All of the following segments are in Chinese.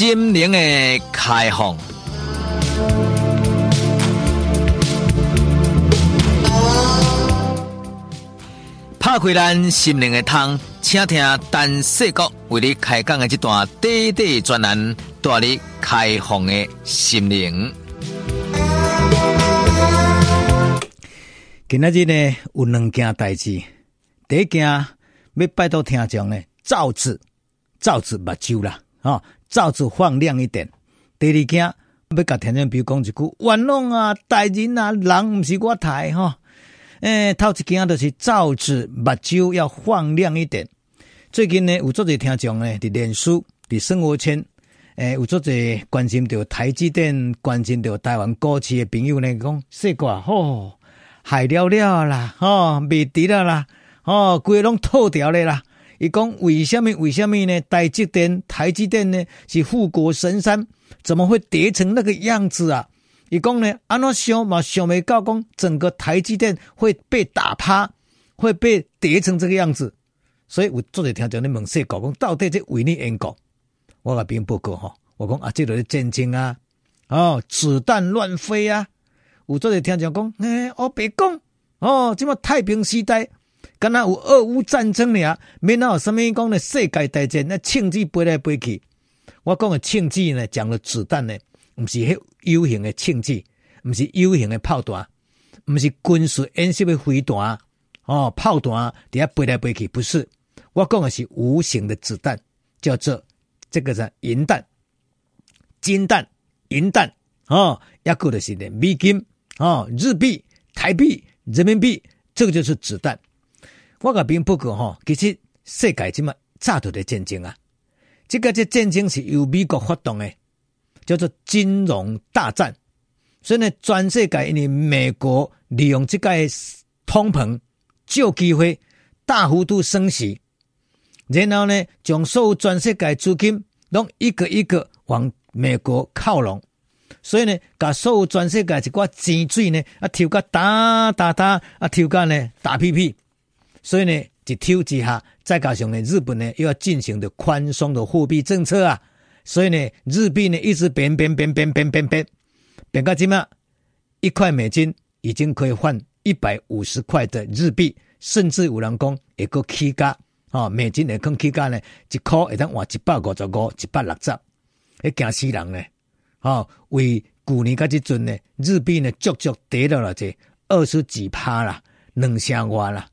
心灵的开放，拍开咱心灵的窗，请听陈世国为你开讲的这段短短专栏，带你开放的心灵。今仔日呢有两件代志，第一件要拜托听众呢，罩子罩子目睭啦，哦，罩子放亮一点。第二件要甲听众朋友讲一句，冤枉啊，大人啊，人毋是我抬哈。诶、欸，头一件就是罩子目睭要放亮一点。最近呢有足侪听众呢，伫脸书、伫生活圈，诶、欸，有足侪关心着台积电、关心着台湾股市的朋友呢，讲说过吼。害了了啦，吼，未敌了啦，吼，规个拢透掉咧啦。伊讲为什么？为什么呢？台积电，台积电呢是护国神山，怎么会跌成那个样子啊？伊讲呢，安怎想嘛想未到，讲整个台积电会被打趴，会被跌成这个样子。所以我做者听讲，你问说讲，讲到底这为你因果，我个并不过吼。我讲啊，这个是战争啊，哦，子弹乱飞啊。有做者听讲讲，诶、欸，我别讲哦，这么太平时代，敢若有俄乌战争俩，免哪有什么讲呢？世界大战那枪支飞来飞去，我讲的枪支呢，讲的子弹呢，毋是迄 U 型的枪支，毋是 U 型的炮弹，毋是军事演习的飞弹哦，炮弹底下飞来飞去，不是，我讲的是无形的子弹，叫做这个是银弹、金弹、银弹哦，抑个就是呢美金。哦，日币、台币、人民币，这个就是子弹。我个并不过吼，其实世界这么炸头的战争啊，这个这战争是由美国发动的，叫做金融大战。所以呢，全世界因为美国利用这个通膨，就机会大幅度升息，然后呢，将所有全世界资金拢一个一个往美国靠拢。所以呢，把所有全世界一挂钱水呢，啊，抽个打打打，啊，抽个呢打屁屁。所以呢，一抽之下，再加上呢，日本呢又要进行的宽松的货币政策啊，所以呢，日币呢一直贬贬贬贬贬贬贬，贬到今嘛，一块美金已经可以换一百五十块的日币，甚至有人讲一个起价啊，美金的更起价呢，一块会当换一百五十五、一百六十，会惊死人呢。哦，为去年甲这阵呢，日币呢，足足跌到了这二十几趴啦，两成外啦。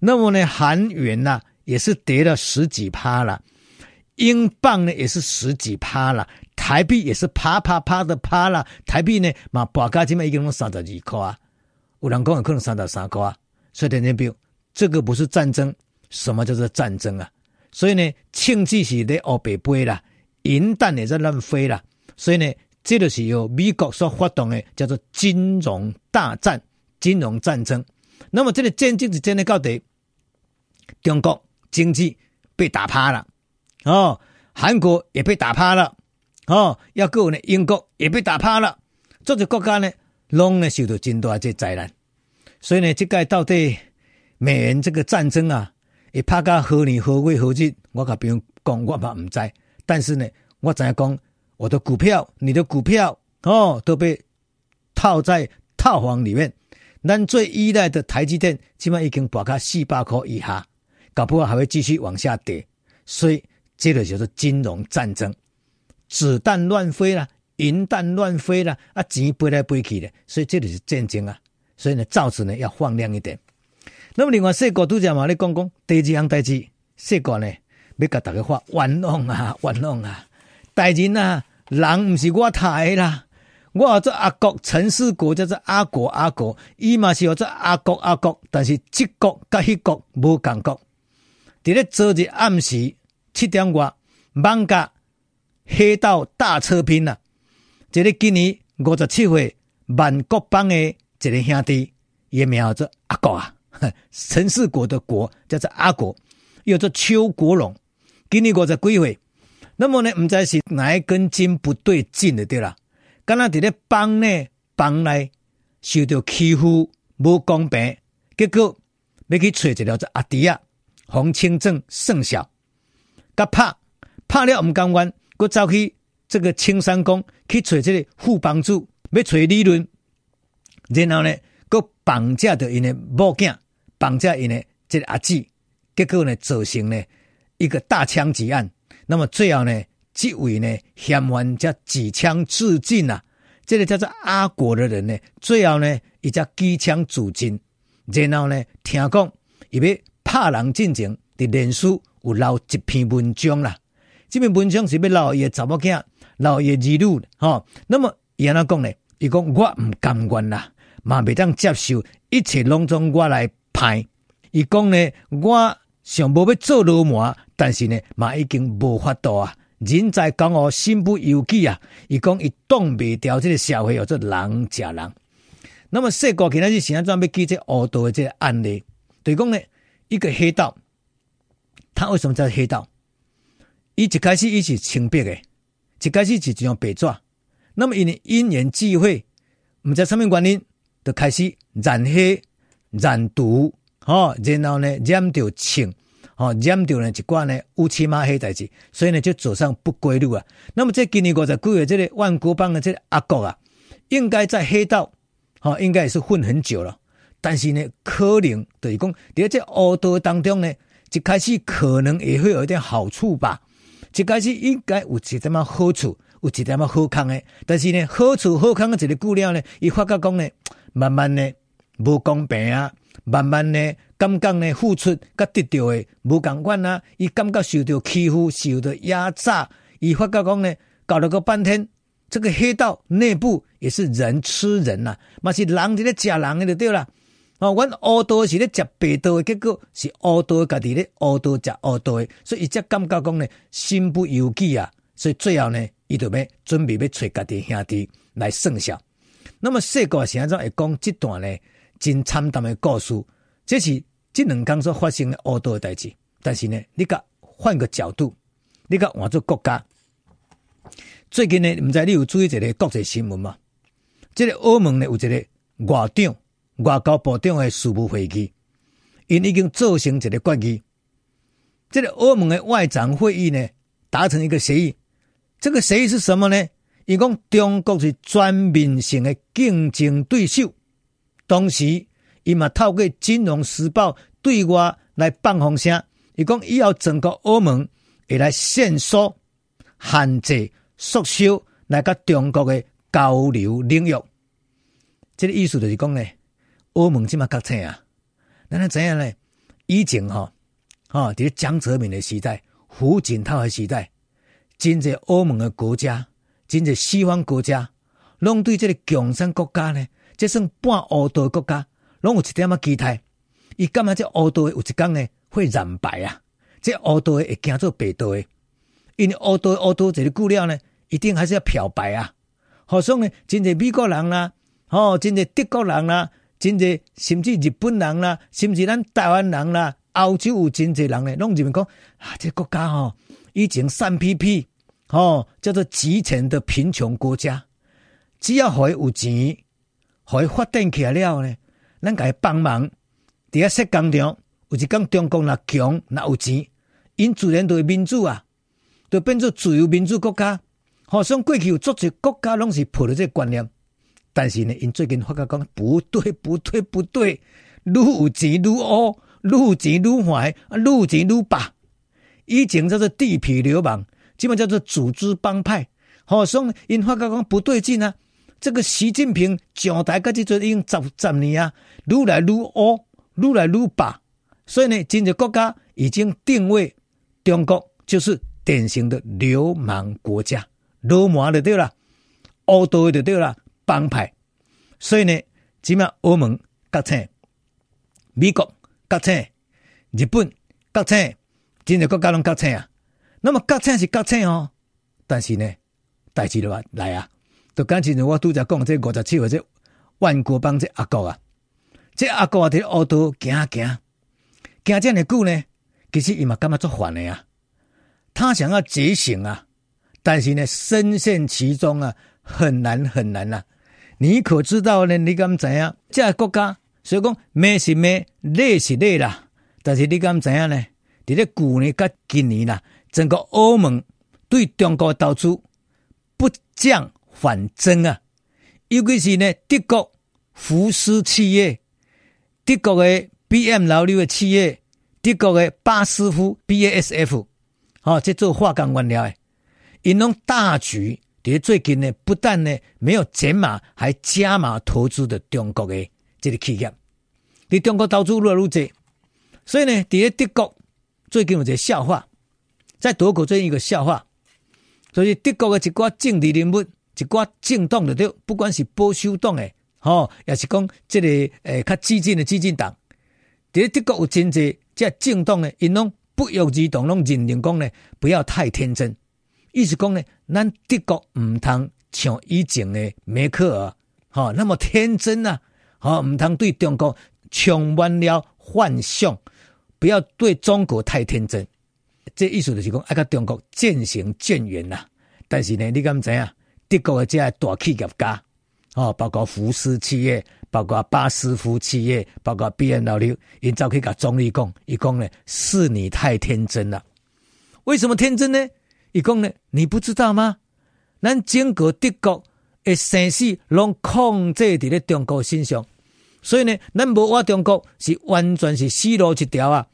那么呢，韩元呢也是跌了十几趴了，英镑呢也是十几趴了，台币也是啪啪啪的趴了。台币呢嘛，报价今嘛已经拢三十二块啊，有人讲有可能三十三块啊。所以听见没有？这个不是战争，什么叫做战争啊？所以呢，庆记是在欧北飞啦，银弹也在乱飞啦，所以呢。这就是由美国所发动的，叫做金融大战、金融战争。那么这个战争是真的到底，中国经济被打趴了，哦，韩国也被打趴了，哦，要够呢，英国也被打趴了，这些国家呢，拢呢受到真大这灾难。所以呢，这个到底美元这个战争啊，会拍到何年何月何日，我甲别人讲，我嘛唔知。但是呢，我怎样讲？我的股票，你的股票哦，都被套在套房里面。咱最依赖的台积电，起码已经跌到四百块以下，搞不好还会继续往下跌。所以，这个就是金融战争，子弹乱飞了，银弹乱飞了，啊，钱飞来飞去的。所以，这里是战争啊。所以呢，造子呢要放亮一点。那么，另外四个都讲嘛，你讲讲第二样代志，四个呢要甲大家发冤枉啊，冤枉啊，大人啊。人毋是我抬啦，我做阿国陈世国叫做阿国阿国，伊嘛是叫做阿国阿国，但是这国甲迄国无共国。伫咧昨日暗时七点外，艋舺黑道大车拼啊！这个今年五十七岁万国邦的一个兄弟，伊名叫做阿国啊，陈世国的国叫做阿国，又叫做邱国荣，今年五十几岁。那么呢，毋知是哪一根筋不对劲的对啦？敢若伫咧帮呢帮内受到欺负，无公平，结果要去找一条只阿弟啊，洪清正胜小，甲拍拍了毋甘愿，佮走去这个青山宫去找这个副帮主，要找理论，然后呢，搁绑架着因的某囝，绑架因的这个阿姊，结果呢，造成呢一个大枪击案。那么最后呢，这位呢嫌犯才举枪自尽啊！这个叫做阿果的人呢，最后呢，伊才举枪自尽。然后呢，听讲伊要拍人进前，伫脸书有留一篇文章啦。这篇文章是要留伊的查某囝，留伊的儿女吼。那么伊安怎讲呢？伊讲我唔甘愿啦，嘛未当接受，一切拢总我来拍。伊讲呢，我想无要做流氓，但是呢，嘛已经无法度啊。人在江湖，身不由己啊。伊讲伊挡未掉这个社会，叫做人食人。那么说过去那是现在准备记这黑道的这个案例，对讲呢，一个黑道，他为什么叫黑道？伊一开始伊是清白的，一开始是一张白纸。那么因为因缘际会，毋知什么原因，就开始染黑、染毒，吼，然后呢染着青，吼，染着呢一寡呢乌漆嘛黑代志，所以呢就走上不归路啊。那么这今年五十九岁这个万国帮的这个阿国啊，应该在黑道，吼，应该也是混很久了，但是呢，可能就是讲在这黑道当中呢，一开始可能也会有一点好处吧。一开始应该有一点么好处，有一点么好康的。但是呢，好处好康的一个久了呢，伊发觉讲呢，慢慢呢无公平啊，慢慢呢感觉呢付出甲得到的无共款啊，伊感觉受到欺负，受到压榨，伊发觉讲呢，搞了个半天，这个黑道内部也是人吃人呐，嘛是人伫咧食人诶就对啦。哦，阮黑道是咧食白道的，结果是黑道家己咧黑道食黑道的，所以伊才感觉讲呢，身不由己啊。所以最后呢，伊就要准备要找家己兄弟来算账。那么说过是安怎会讲这段呢，真惨淡的故事，这是这两天所发生的黑道的代志。但是呢，你甲换个角度，你甲换做国家，最近呢，毋知你有注意一个国际新闻吗？这个欧盟呢，有一个外长。外交部长的事务会议，因已经做成一个决议。这个欧盟的外长会议呢，达成一个协议。这个协议是什么呢？伊讲中国是全面性的竞争对手，同时伊嘛透过《金融时报》对外来放风声。伊讲以后整个欧盟会来限缩、限制、缩小来甲中国的交流领域。这个意思就是讲呢。欧盟这么国策啊？那那怎样呢？以前哈，啊，在江泽民的时代、胡锦涛的时代，真济欧盟的国家，真济西方国家，拢对这个共产国家呢，这算半黑道的国家，拢有一点仔期待。伊干嘛这黑道的有一天呢会染白啊？这黑道的会惊做白道的，因为黑道黑道这个布料呢，一定还是要漂白啊。好像呢，真济美国人啦，哦，真济德国人啦。真济，甚至日本人啦，甚至咱台湾人啦，欧洲有真济人咧，拢认为讲啊，这个国家吼，以前三 P P，吼叫做极前的贫穷国家，只要互伊有钱，互伊发展起来了呢，咱甲伊帮忙，伫遐说工厂，有一讲中国若强若有钱，因自然就会民主啊，就变做自由民主国家。好像过去有足侪国家拢是抱着这个观念。但是呢，因最近发觉讲不对，不对，不对，愈有钱愈乌，愈有钱愈坏，啊，愈有钱愈霸。以前叫做地痞流氓，基本叫做组织帮派。好像因发觉讲不对劲啊，这个习近平上台个这阵已经十十年啊，愈来愈乌，愈来愈霸。所以呢，真济国家已经定位中国就是典型的流氓国家，流氓就对了，黑道就对了。帮派，所以呢，起码欧盟国策、美国国策、日本国策，真济国家拢国策啊。那么国策是国策哦，但是呢，代志的话来啊，就刚才我拄则讲这五十七或者万国帮这阿国啊，这阿国啊，伫黑道行行。行这么久呢，其实伊嘛感觉做烦的啊，他想要觉醒啊，但是呢，深陷其中啊，很难很难呐、啊。你可知道呢？你敢知影？这个国家所以讲，美是美，累是累啦。但是你敢知影呢？伫咧旧年甲今年啦，整个欧盟对中国投资不降反增啊！尤其是呢，德国福斯企业、德国的 BMW 的企业、德国的巴斯夫 BASF，哦，这做化工原料的，因拢大举在最近呢，不但呢没有减码，还加码投资的中国的这个企业，在中国投资越来越多，所以呢，在德国最近有一个笑话，在德国最近一个笑话。所以德国的一寡政治人物，一寡政党的对，不管是保守党的，吼，也是讲这个诶较激进的激进党，在德国有真济这政党呢，因拢不约而同拢认定讲呢，不要太天真。意思讲呢，咱德国毋通像以前的梅克尔，吼，那么天真啊，吼，毋通对中国充满了幻想，不要对中国太天真。这意思就是讲，爱甲中国渐行渐远呐。但是呢，你敢知影？德国的这些大企业家，哦，包括福斯企业，包括巴斯夫企业，包括 BMW，因走去甲总理讲，伊讲呢，是你太天真了。为什么天真呢？伊讲呢，你不知道吗？咱整个德国的生死拢控制伫咧中国身上，所以呢，咱无我中国是完全是死路一条啊。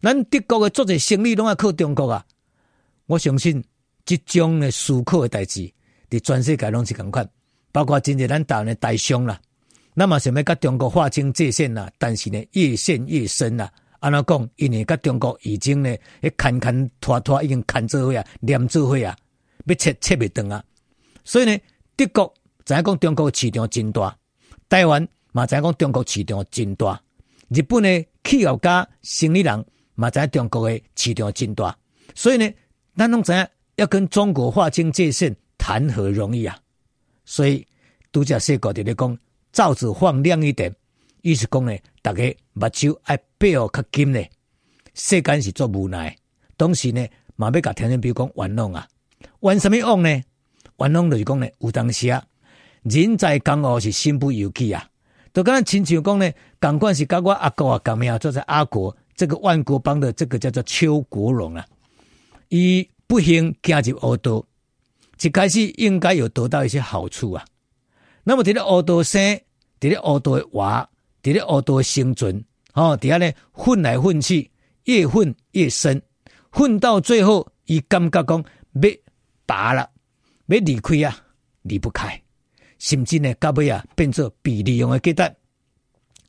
咱德国的做者生意拢要靠中国啊！我相信即种的思考的代志，伫全世界拢是共款，包括真济咱台湾的大商啦，那么想要甲中国划清界限啦，但是呢，越陷越深啦。安怎讲？因为甲中国已经呢，迄牵牵拖拖已经牵做伙啊，黏做伙啊，要切切袂断啊。所以呢，德国知影讲中国市场真大，台湾嘛知影讲中国市场真大，日本的企业家、生意人。嘛，在中国的市场真大，所以呢，咱拢知影要跟中国划清界限，谈何容易啊！所以拄则说过的咧讲，罩子放亮一点，意思讲呢，大家目睭爱闭哦较紧呢。世间是做无奈，当时呢，嘛要甲听众比如讲玩弄啊，玩什么弄呢？玩弄就是讲呢，有当时啊，人在江湖是身不由己啊，就敢亲像讲呢，共管是甲我阿哥啊，共名做在阿国。这个万国帮的这个叫做邱国荣啊，伊不幸加入黑道，一开始应该有得到一些好处啊。那么，伫咧黑道生，伫咧黑道活，伫咧黑道生存，哦，底下呢混来混去，越混越深，混到最后，伊感觉讲要拔了，要离开啊，离不开，甚至呢，到尾啊变作被利用的阶段，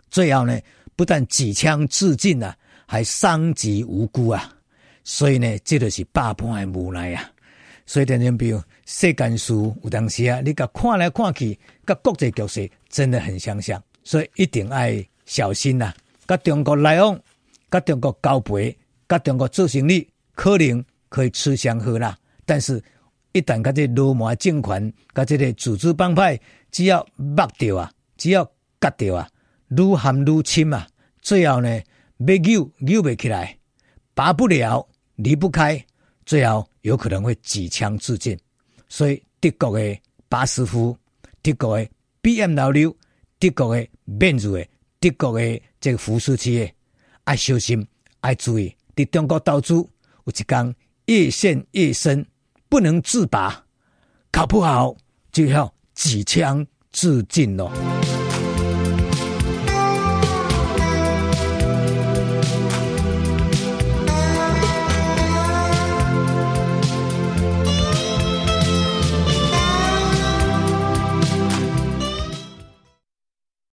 最后呢，不但举枪自尽啊。还伤及无辜啊！所以呢，这就是百般的无奈啊！所以，听众朋友，世间事有当时啊，你甲看来看去，甲国际局势真的很相像，所以一定要小心呐、啊！甲中国来往，甲中国交配，甲中国做生意，可能可以吃香喝辣，但是，一旦甲这罗马政权，甲这个组织帮派，只要剥掉啊，只要割掉啊，愈陷愈深啊，最后呢？被扭扭不起来，拔不了，离不开，最后有可能会举枪自尽。所以德国的巴斯夫、德国的 BMW、德国的面子的、德国的这个扶持企业，要小心，要注意。在中国投资有一天越陷越深，不能自拔，搞不好就要举枪自尽了。